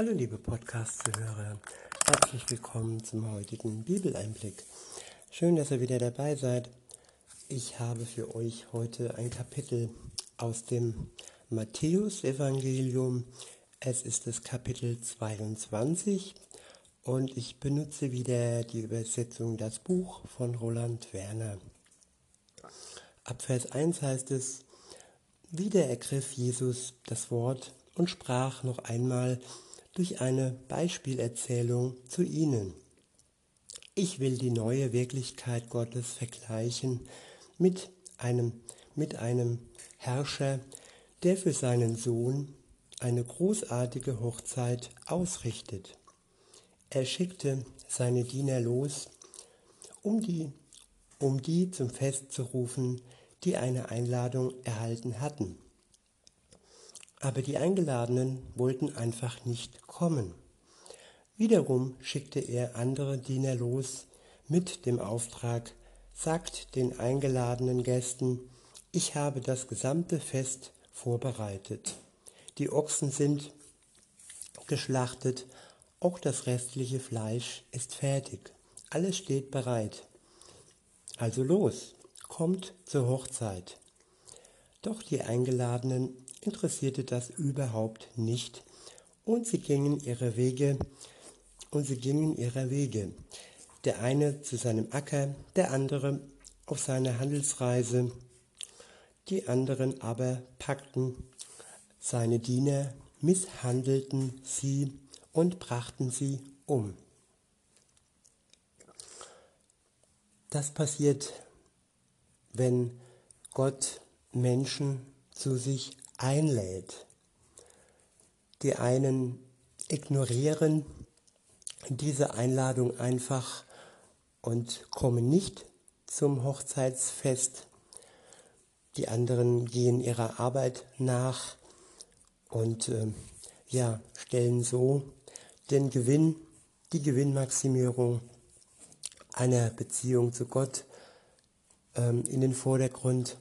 Hallo liebe Podcast-Zuhörer, herzlich willkommen zum heutigen Bibeleinblick. Schön, dass ihr wieder dabei seid. Ich habe für euch heute ein Kapitel aus dem Matthäus-Evangelium. Es ist das Kapitel 22 und ich benutze wieder die Übersetzung Das Buch von Roland Werner. Ab Vers 1 heißt es, wieder ergriff Jesus das Wort und sprach noch einmal durch eine Beispielerzählung zu ihnen. Ich will die neue Wirklichkeit Gottes vergleichen mit einem, mit einem Herrscher, der für seinen Sohn eine großartige Hochzeit ausrichtet. Er schickte seine Diener los, um die, um die zum Fest zu rufen, die eine Einladung erhalten hatten. Aber die Eingeladenen wollten einfach nicht kommen. Wiederum schickte er andere Diener los mit dem Auftrag, sagt den eingeladenen Gästen, ich habe das gesamte Fest vorbereitet. Die Ochsen sind geschlachtet, auch das restliche Fleisch ist fertig. Alles steht bereit. Also los, kommt zur Hochzeit. Doch die Eingeladenen interessierte das überhaupt nicht und sie gingen ihre Wege und sie gingen ihrer Wege. Der eine zu seinem Acker, der andere auf seine Handelsreise. Die anderen aber packten seine Diener, misshandelten sie und brachten sie um. Das passiert, wenn Gott Menschen zu sich einlädt. Die einen ignorieren diese Einladung einfach und kommen nicht zum Hochzeitsfest. Die anderen gehen ihrer Arbeit nach und äh, ja, stellen so den Gewinn, die Gewinnmaximierung einer Beziehung zu Gott ähm, in den Vordergrund.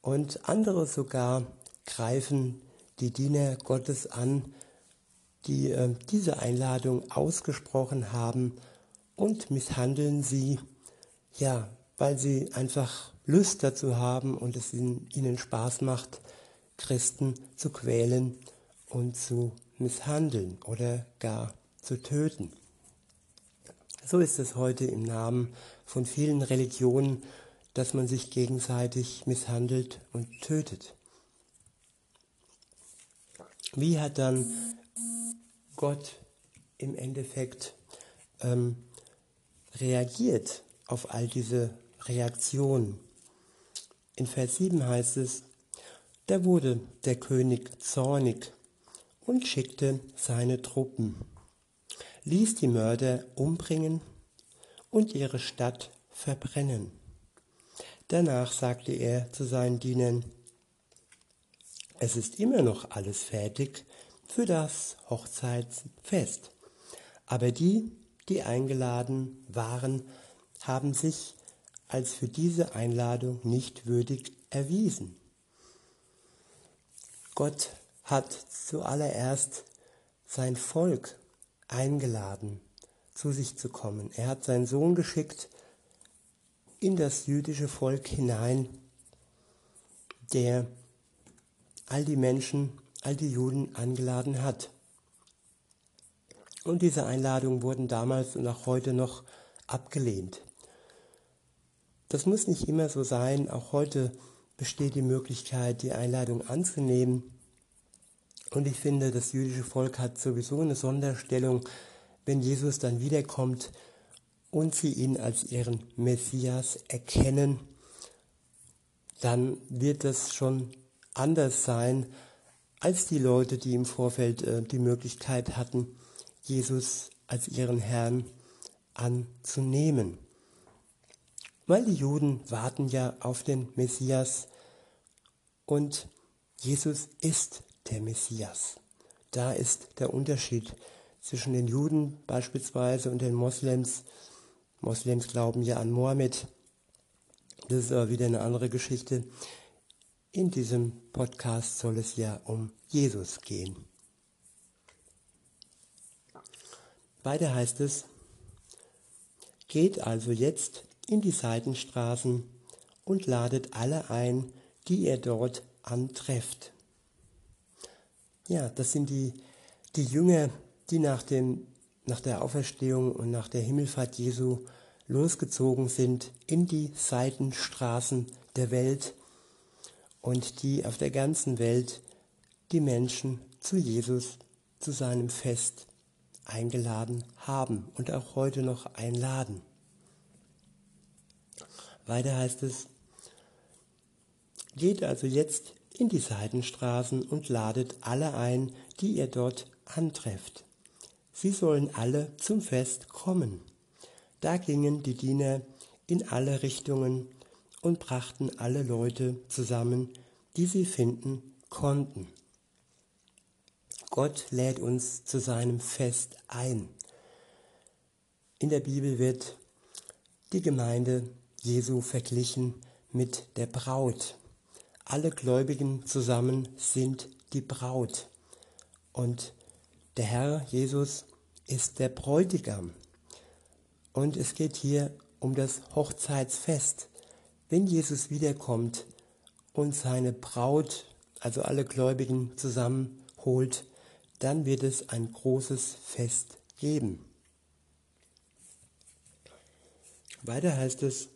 Und andere sogar greifen die Diener Gottes an, die äh, diese Einladung ausgesprochen haben und misshandeln sie, ja, weil sie einfach Lust dazu haben und es ihnen, ihnen Spaß macht, Christen zu quälen und zu misshandeln oder gar zu töten. So ist es heute im Namen von vielen Religionen, dass man sich gegenseitig misshandelt und tötet. Wie hat dann Gott im Endeffekt ähm, reagiert auf all diese Reaktionen? In Vers 7 heißt es, da wurde der König zornig und schickte seine Truppen, ließ die Mörder umbringen und ihre Stadt verbrennen. Danach sagte er zu seinen Dienern, es ist immer noch alles fertig für das Hochzeitsfest. Aber die, die eingeladen waren, haben sich als für diese Einladung nicht würdig erwiesen. Gott hat zuallererst sein Volk eingeladen, zu sich zu kommen. Er hat seinen Sohn geschickt in das jüdische Volk hinein, der all die Menschen, all die Juden eingeladen hat. Und diese Einladungen wurden damals und auch heute noch abgelehnt. Das muss nicht immer so sein. Auch heute besteht die Möglichkeit, die Einladung anzunehmen. Und ich finde, das jüdische Volk hat sowieso eine Sonderstellung, wenn Jesus dann wiederkommt und sie ihn als ihren Messias erkennen, dann wird das schon anders sein als die Leute, die im Vorfeld äh, die Möglichkeit hatten, Jesus als ihren Herrn anzunehmen. Weil die Juden warten ja auf den Messias und Jesus ist der Messias. Da ist der Unterschied zwischen den Juden beispielsweise und den Moslems. Moslems glauben ja an Mohammed. Das ist aber wieder eine andere Geschichte. In diesem Podcast soll es ja um Jesus gehen. Weiter heißt es, geht also jetzt in die Seitenstraßen und ladet alle ein, die ihr dort antrefft. Ja, das sind die, die Jünger, die nach, dem, nach der Auferstehung und nach der Himmelfahrt Jesu losgezogen sind in die Seitenstraßen der Welt und die auf der ganzen Welt die Menschen zu Jesus, zu seinem Fest eingeladen haben und auch heute noch einladen. Weiter heißt es, geht also jetzt in die Seitenstraßen und ladet alle ein, die ihr dort antrefft. Sie sollen alle zum Fest kommen. Da gingen die Diener in alle Richtungen und brachten alle Leute zusammen, die sie finden konnten. Gott lädt uns zu seinem Fest ein. In der Bibel wird die Gemeinde Jesu verglichen mit der Braut. Alle Gläubigen zusammen sind die Braut. Und der Herr Jesus ist der Bräutigam. Und es geht hier um das Hochzeitsfest. Wenn Jesus wiederkommt und seine Braut, also alle Gläubigen zusammenholt, dann wird es ein großes Fest geben. Weiter heißt es,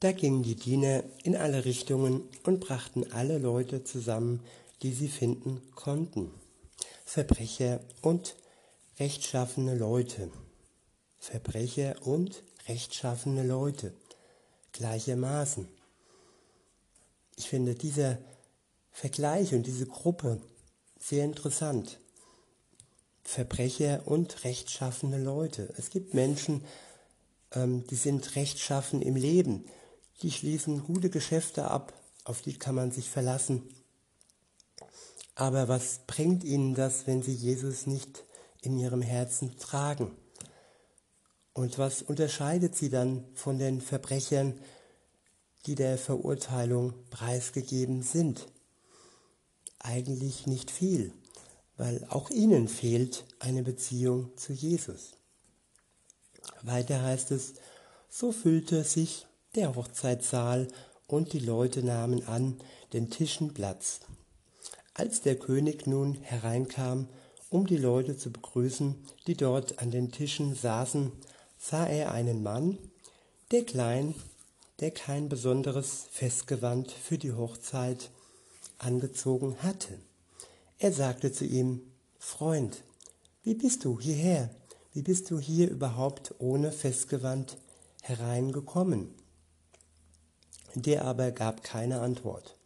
da gingen die Diener in alle Richtungen und brachten alle Leute zusammen, die sie finden konnten. Verbrecher und rechtschaffene Leute. Verbrecher und rechtschaffene Leute gleichermaßen. Ich finde dieser Vergleich und diese Gruppe sehr interessant. Verbrecher und rechtschaffene Leute. Es gibt Menschen, ähm, die sind rechtschaffen im Leben. Die schließen gute Geschäfte ab, auf die kann man sich verlassen. Aber was bringt ihnen das, wenn sie Jesus nicht in ihrem Herzen tragen? Und was unterscheidet sie dann von den Verbrechern, die der Verurteilung preisgegeben sind? Eigentlich nicht viel, weil auch ihnen fehlt eine Beziehung zu Jesus. Weiter heißt es, so füllte sich der Hochzeitssaal und die Leute nahmen an den Tischen Platz. Als der König nun hereinkam, um die Leute zu begrüßen, die dort an den Tischen saßen, sah er einen Mann, der klein, der kein besonderes Festgewand für die Hochzeit angezogen hatte. Er sagte zu ihm, Freund, wie bist du hierher? Wie bist du hier überhaupt ohne Festgewand hereingekommen? Der aber gab keine Antwort.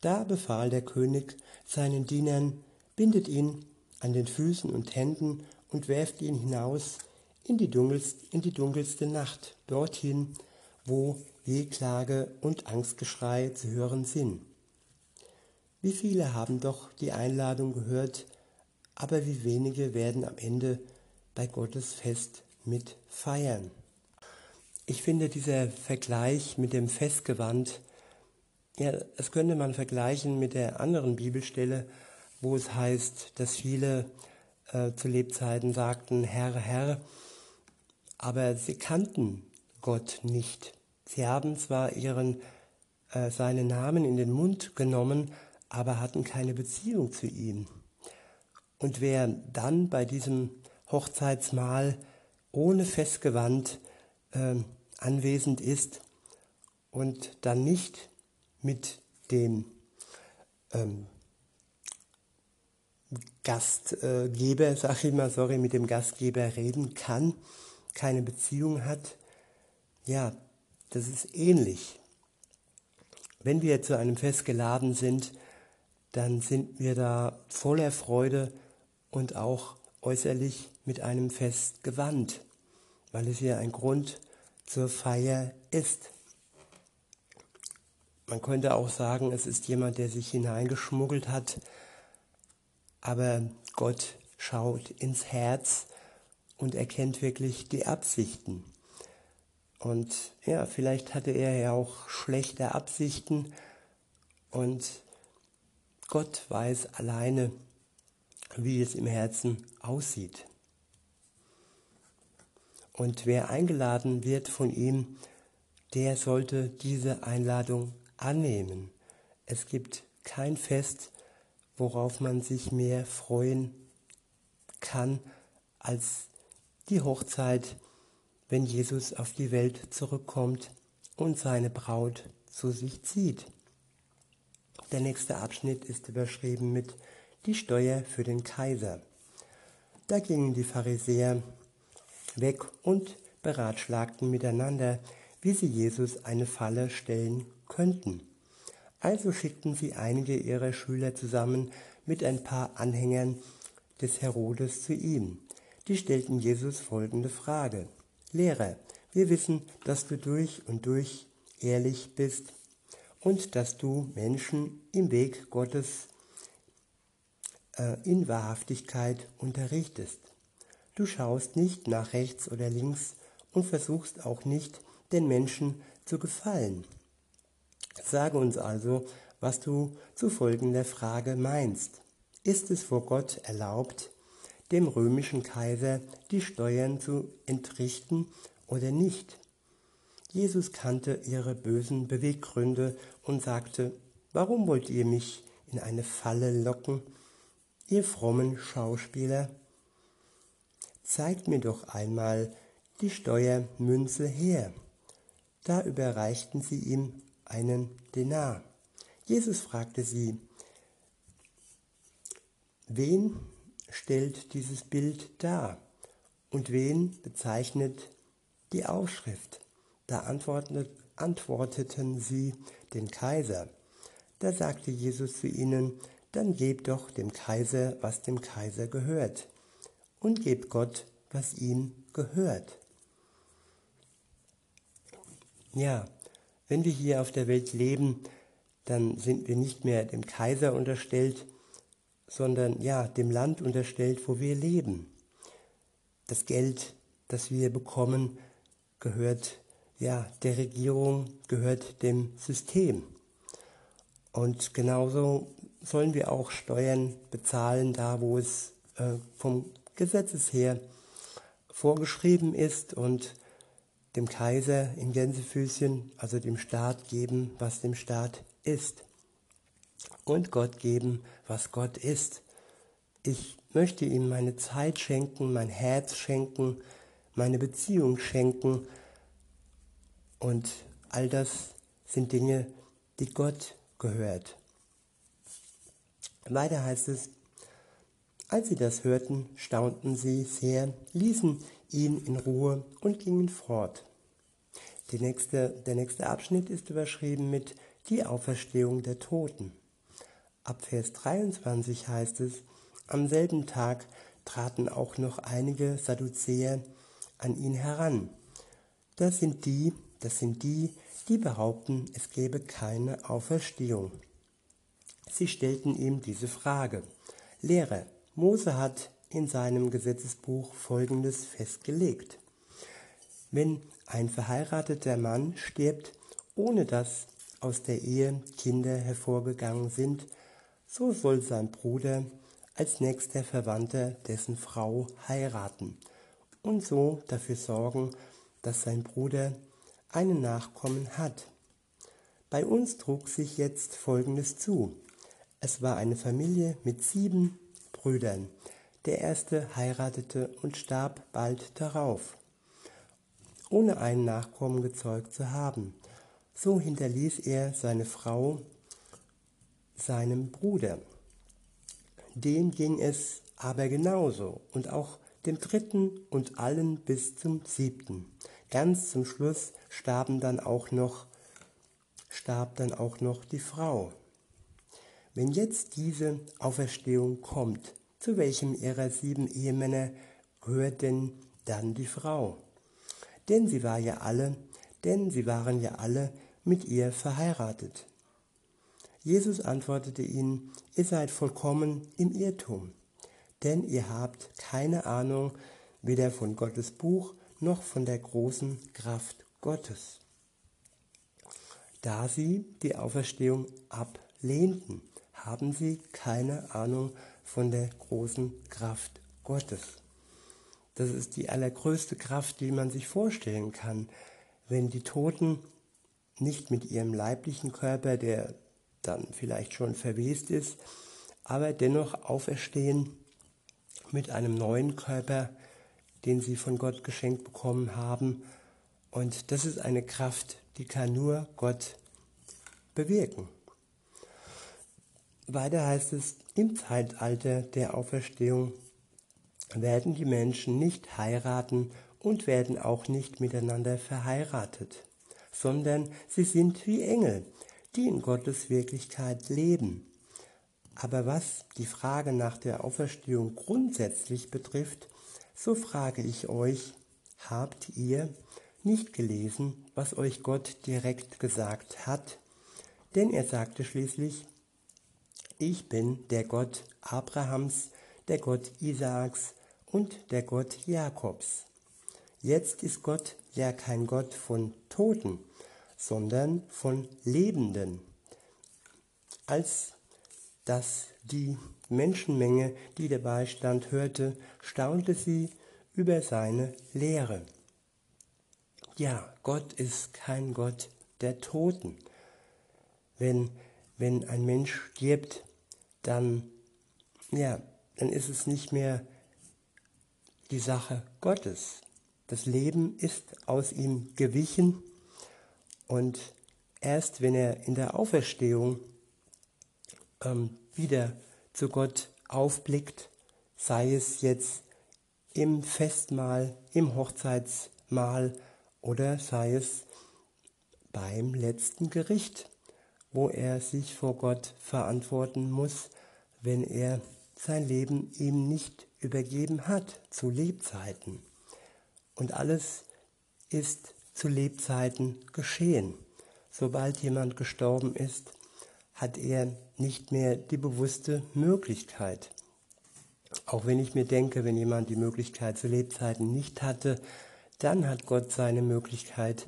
Da befahl der König seinen Dienern, bindet ihn an den Füßen und Händen und werft ihn hinaus in die, dunkelst, in die dunkelste Nacht, dorthin, wo Wehklage und Angstgeschrei zu hören sind. Wie viele haben doch die Einladung gehört, aber wie wenige werden am Ende bei Gottes Fest mit feiern. Ich finde dieser Vergleich mit dem Festgewand, ja, das könnte man vergleichen mit der anderen Bibelstelle, wo es heißt, dass viele äh, zu Lebzeiten sagten, Herr, Herr, aber sie kannten Gott nicht. Sie haben zwar ihren, äh, seinen Namen in den Mund genommen, aber hatten keine Beziehung zu ihm. Und wer dann bei diesem Hochzeitsmahl ohne Festgewand äh, anwesend ist und dann nicht mit dem ähm, Gastgeber, sag ich mal, sorry, mit dem Gastgeber reden kann, keine Beziehung hat, ja, das ist ähnlich. Wenn wir zu einem Fest geladen sind, dann sind wir da voller Freude und auch äußerlich mit einem Fest gewandt, weil es ja ein Grund zur Feier ist. Man könnte auch sagen, es ist jemand, der sich hineingeschmuggelt hat, aber Gott schaut ins Herz und erkennt wirklich die Absichten. Und ja, vielleicht hatte er ja auch schlechte Absichten und Gott weiß alleine, wie es im Herzen aussieht. Und wer eingeladen wird von ihm, der sollte diese Einladung annehmen. Es gibt kein Fest, worauf man sich mehr freuen kann als die Hochzeit, wenn Jesus auf die Welt zurückkommt und seine Braut zu sich zieht. Der nächste Abschnitt ist überschrieben mit die Steuer für den Kaiser. Da gingen die Pharisäer weg und beratschlagten miteinander, wie sie Jesus eine Falle stellen könnten. Also schickten sie einige ihrer Schüler zusammen mit ein paar Anhängern des Herodes zu ihm. Die stellten Jesus folgende Frage. Lehrer, wir wissen, dass du durch und durch ehrlich bist und dass du Menschen im Weg Gottes äh, in Wahrhaftigkeit unterrichtest. Du schaust nicht nach rechts oder links und versuchst auch nicht, den Menschen zu gefallen. Sage uns also, was du zu folgender Frage meinst. Ist es vor Gott erlaubt, dem römischen Kaiser die Steuern zu entrichten oder nicht? Jesus kannte ihre bösen Beweggründe und sagte, warum wollt ihr mich in eine Falle locken, ihr frommen Schauspieler? zeigt mir doch einmal die Steuermünze her. Da überreichten sie ihm einen Denar. Jesus fragte sie, wen stellt dieses Bild dar und wen bezeichnet die Aufschrift? Da antworteten sie den Kaiser. Da sagte Jesus zu ihnen, dann gebt doch dem Kaiser, was dem Kaiser gehört und gebt Gott, was ihm gehört. Ja, wenn wir hier auf der Welt leben, dann sind wir nicht mehr dem Kaiser unterstellt, sondern ja, dem Land unterstellt, wo wir leben. Das Geld, das wir bekommen, gehört ja der Regierung, gehört dem System. Und genauso sollen wir auch Steuern bezahlen, da wo es äh, vom Gesetzes her vorgeschrieben ist und dem Kaiser in Gänsefüßchen, also dem Staat geben, was dem Staat ist. Und Gott geben, was Gott ist. Ich möchte ihm meine Zeit schenken, mein Herz schenken, meine Beziehung schenken. Und all das sind Dinge, die Gott gehört. Weiter heißt es, als sie das hörten, staunten sie sehr, ließen ihn in Ruhe und gingen fort. Nächste, der nächste Abschnitt ist überschrieben mit Die Auferstehung der Toten. Ab Vers 23 heißt es, am selben Tag traten auch noch einige Sadduzäer an ihn heran. Das sind die, das sind die, die behaupten, es gebe keine Auferstehung. Sie stellten ihm diese Frage. Lehrer, Mose hat in seinem Gesetzesbuch Folgendes festgelegt. Wenn ein verheirateter Mann stirbt, ohne dass aus der Ehe Kinder hervorgegangen sind, so soll sein Bruder als nächster Verwandter dessen Frau heiraten und so dafür sorgen, dass sein Bruder einen Nachkommen hat. Bei uns trug sich jetzt Folgendes zu. Es war eine Familie mit sieben Brüdern. Der erste heiratete und starb bald darauf, ohne einen Nachkommen gezeugt zu haben. So hinterließ er seine Frau seinem Bruder. Dem ging es aber genauso und auch dem dritten und allen bis zum siebten. Ganz zum Schluss starben dann auch noch, starb dann auch noch die Frau. Wenn jetzt diese Auferstehung kommt, zu welchem ihrer sieben Ehemänner gehört denn dann die Frau? Denn sie war ja alle, denn sie waren ja alle mit ihr verheiratet. Jesus antwortete ihnen, ihr seid vollkommen im Irrtum, denn ihr habt keine Ahnung weder von Gottes Buch noch von der großen Kraft Gottes. Da sie die Auferstehung ablehnten, haben sie keine Ahnung von der großen Kraft Gottes. Das ist die allergrößte Kraft, die man sich vorstellen kann, wenn die Toten nicht mit ihrem leiblichen Körper, der dann vielleicht schon verwest ist, aber dennoch auferstehen mit einem neuen Körper, den sie von Gott geschenkt bekommen haben. Und das ist eine Kraft, die kann nur Gott bewirken. Weiter heißt es, im Zeitalter der Auferstehung werden die Menschen nicht heiraten und werden auch nicht miteinander verheiratet, sondern sie sind wie Engel, die in Gottes Wirklichkeit leben. Aber was die Frage nach der Auferstehung grundsätzlich betrifft, so frage ich euch, habt ihr nicht gelesen, was euch Gott direkt gesagt hat? Denn er sagte schließlich, ich bin der Gott Abrahams, der Gott Isaaks und der Gott Jakobs. Jetzt ist Gott ja kein Gott von Toten, sondern von Lebenden. Als dass die Menschenmenge, die dabei stand, hörte, staunte sie über seine Lehre. Ja, Gott ist kein Gott der Toten. Wenn, wenn ein Mensch stirbt, dann, ja, dann ist es nicht mehr die Sache Gottes. Das Leben ist aus ihm gewichen und erst wenn er in der Auferstehung ähm, wieder zu Gott aufblickt, sei es jetzt im Festmahl, im Hochzeitsmahl oder sei es beim letzten Gericht, wo er sich vor Gott verantworten muss, wenn er sein Leben ihm nicht übergeben hat zu Lebzeiten. Und alles ist zu Lebzeiten geschehen. Sobald jemand gestorben ist, hat er nicht mehr die bewusste Möglichkeit. Auch wenn ich mir denke, wenn jemand die Möglichkeit zu Lebzeiten nicht hatte, dann hat Gott seine Möglichkeit,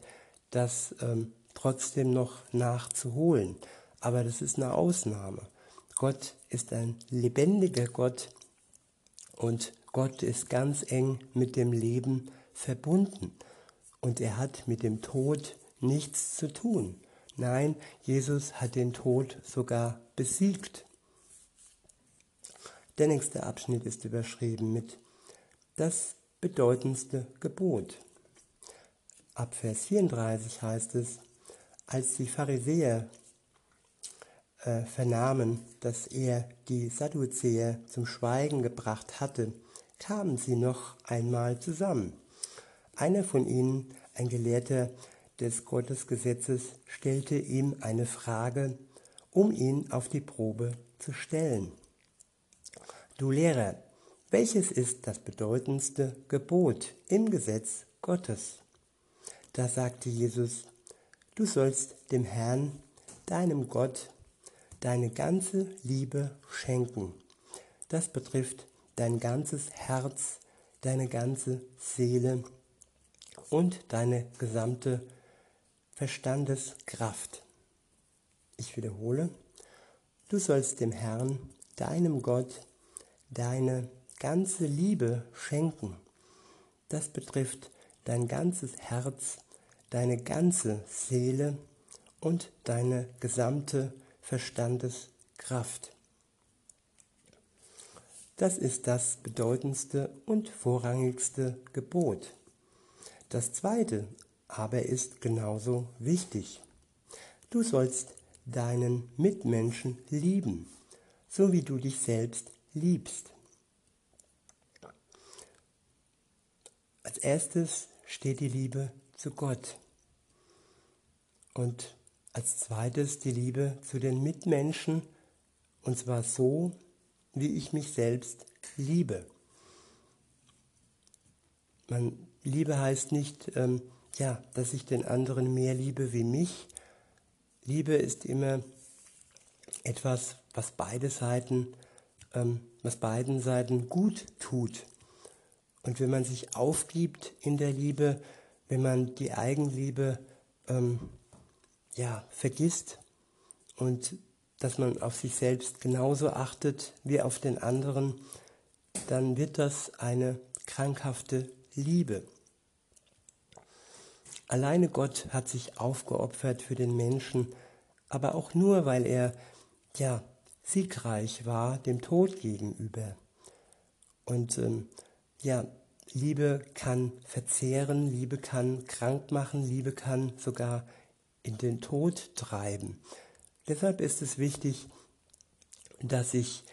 das ähm, trotzdem noch nachzuholen. Aber das ist eine Ausnahme. Gott ist ein lebendiger Gott und Gott ist ganz eng mit dem Leben verbunden. Und er hat mit dem Tod nichts zu tun. Nein, Jesus hat den Tod sogar besiegt. Der nächste Abschnitt ist überschrieben mit das bedeutendste Gebot. Ab Vers 34 heißt es, als die Pharisäer äh, vernahmen, dass er die Sadduzäer zum Schweigen gebracht hatte, kamen sie noch einmal zusammen. Einer von ihnen, ein Gelehrter des Gottesgesetzes stellte ihm eine Frage, um ihn auf die Probe zu stellen. Du Lehrer, welches ist das bedeutendste Gebot im Gesetz Gottes? Da sagte Jesus, du sollst dem Herrn, deinem Gott, deine ganze Liebe schenken. Das betrifft dein ganzes Herz, deine ganze Seele und deine gesamte Verstandeskraft. Ich wiederhole, du sollst dem Herrn, deinem Gott, deine ganze Liebe schenken. Das betrifft dein ganzes Herz, deine ganze Seele und deine gesamte Verstandeskraft. Das ist das bedeutendste und vorrangigste Gebot. Das zweite aber ist genauso wichtig. Du sollst deinen Mitmenschen lieben, so wie du dich selbst liebst. Als erstes steht die Liebe zu Gott und als zweites die Liebe zu den Mitmenschen und zwar so, wie ich mich selbst liebe. Man, Liebe heißt nicht, ähm, ja, dass ich den anderen mehr liebe wie mich. Liebe ist immer etwas, was beide Seiten, ähm, was beiden Seiten gut tut. Und wenn man sich aufgibt in der Liebe, wenn man die Eigenliebe ähm, ja, vergisst und dass man auf sich selbst genauso achtet wie auf den anderen, dann wird das eine krankhafte Liebe. Alleine Gott hat sich aufgeopfert für den Menschen, aber auch nur, weil er ja siegreich war dem Tod gegenüber. Und ähm, ja, Liebe kann verzehren, Liebe kann krank machen, Liebe kann sogar in den Tod treiben. Deshalb ist es wichtig, dass ich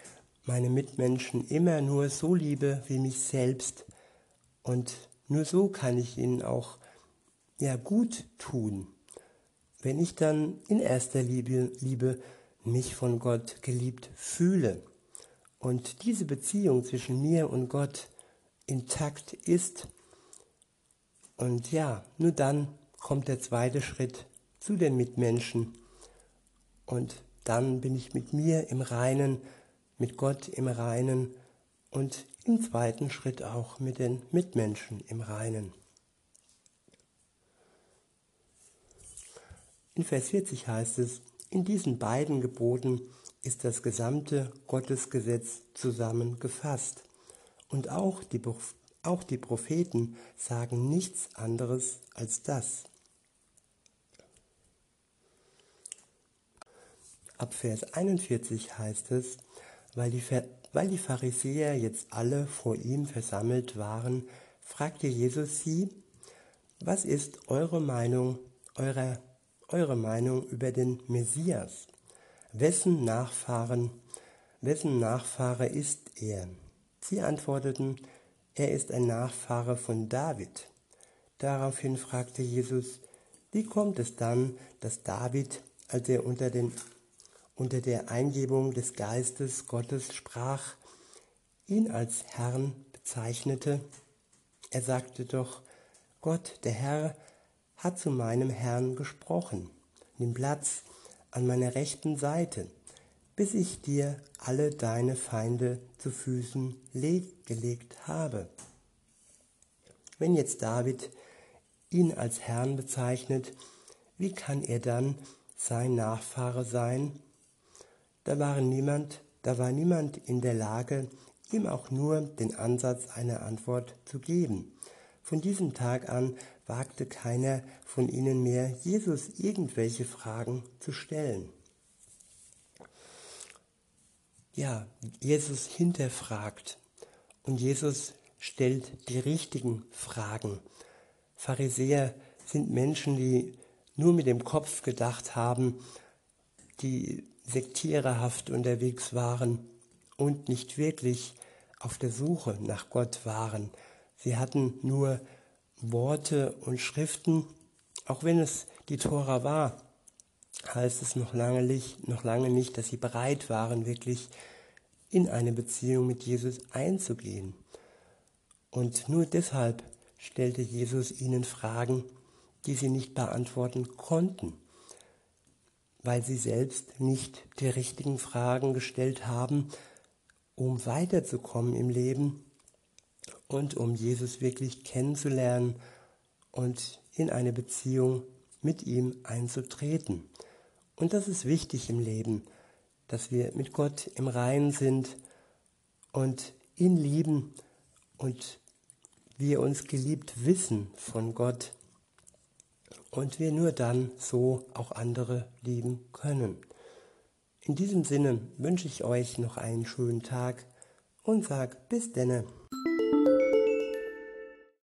meine Mitmenschen immer nur so liebe wie mich selbst und nur so kann ich ihnen auch ja gut tun. Wenn ich dann in erster Liebe, Liebe mich von Gott geliebt fühle und diese Beziehung zwischen mir und Gott intakt ist, und ja, nur dann kommt der zweite Schritt zu den Mitmenschen und dann bin ich mit mir im Reinen, mit Gott im Reinen und im zweiten Schritt auch mit den Mitmenschen im Reinen. In Vers 40 heißt es, in diesen beiden Geboten ist das gesamte Gottesgesetz zusammengefasst. Und auch die, auch die Propheten sagen nichts anderes als das. Ab Vers 41 heißt es, weil die, weil die Pharisäer jetzt alle vor ihm versammelt waren, fragte Jesus sie, was ist eure Meinung, eurer eure Meinung über den Messias? Wessen Nachfahren, wessen Nachfahre ist er? Sie antworteten, er ist ein Nachfahre von David. Daraufhin fragte Jesus, wie kommt es dann, dass David, als er unter, den, unter der Eingebung des Geistes Gottes sprach, ihn als Herrn bezeichnete? Er sagte doch, Gott, der Herr, hat zu meinem Herrn gesprochen. Nimm Platz an meiner rechten Seite, bis ich dir alle deine Feinde zu Füßen gelegt habe. Wenn jetzt David ihn als Herrn bezeichnet, wie kann er dann sein Nachfahre sein? Da war niemand, da war niemand in der Lage, ihm auch nur den Ansatz einer Antwort zu geben. Von diesem Tag an wagte keiner von ihnen mehr, Jesus irgendwelche Fragen zu stellen. Ja, Jesus hinterfragt und Jesus stellt die richtigen Fragen. Pharisäer sind Menschen, die nur mit dem Kopf gedacht haben, die sektiererhaft unterwegs waren und nicht wirklich auf der Suche nach Gott waren. Sie hatten nur Worte und Schriften, auch wenn es die Tora war, heißt es noch lange nicht, noch lange nicht, dass sie bereit waren, wirklich in eine Beziehung mit Jesus einzugehen. Und nur deshalb stellte Jesus ihnen Fragen, die sie nicht beantworten konnten, weil sie selbst nicht die richtigen Fragen gestellt haben, um weiterzukommen im Leben und um Jesus wirklich kennenzulernen und in eine Beziehung mit ihm einzutreten. Und das ist wichtig im Leben, dass wir mit Gott im Reinen sind und ihn lieben und wir uns geliebt wissen von Gott und wir nur dann so auch andere lieben können. In diesem Sinne wünsche ich euch noch einen schönen Tag und sag bis denne.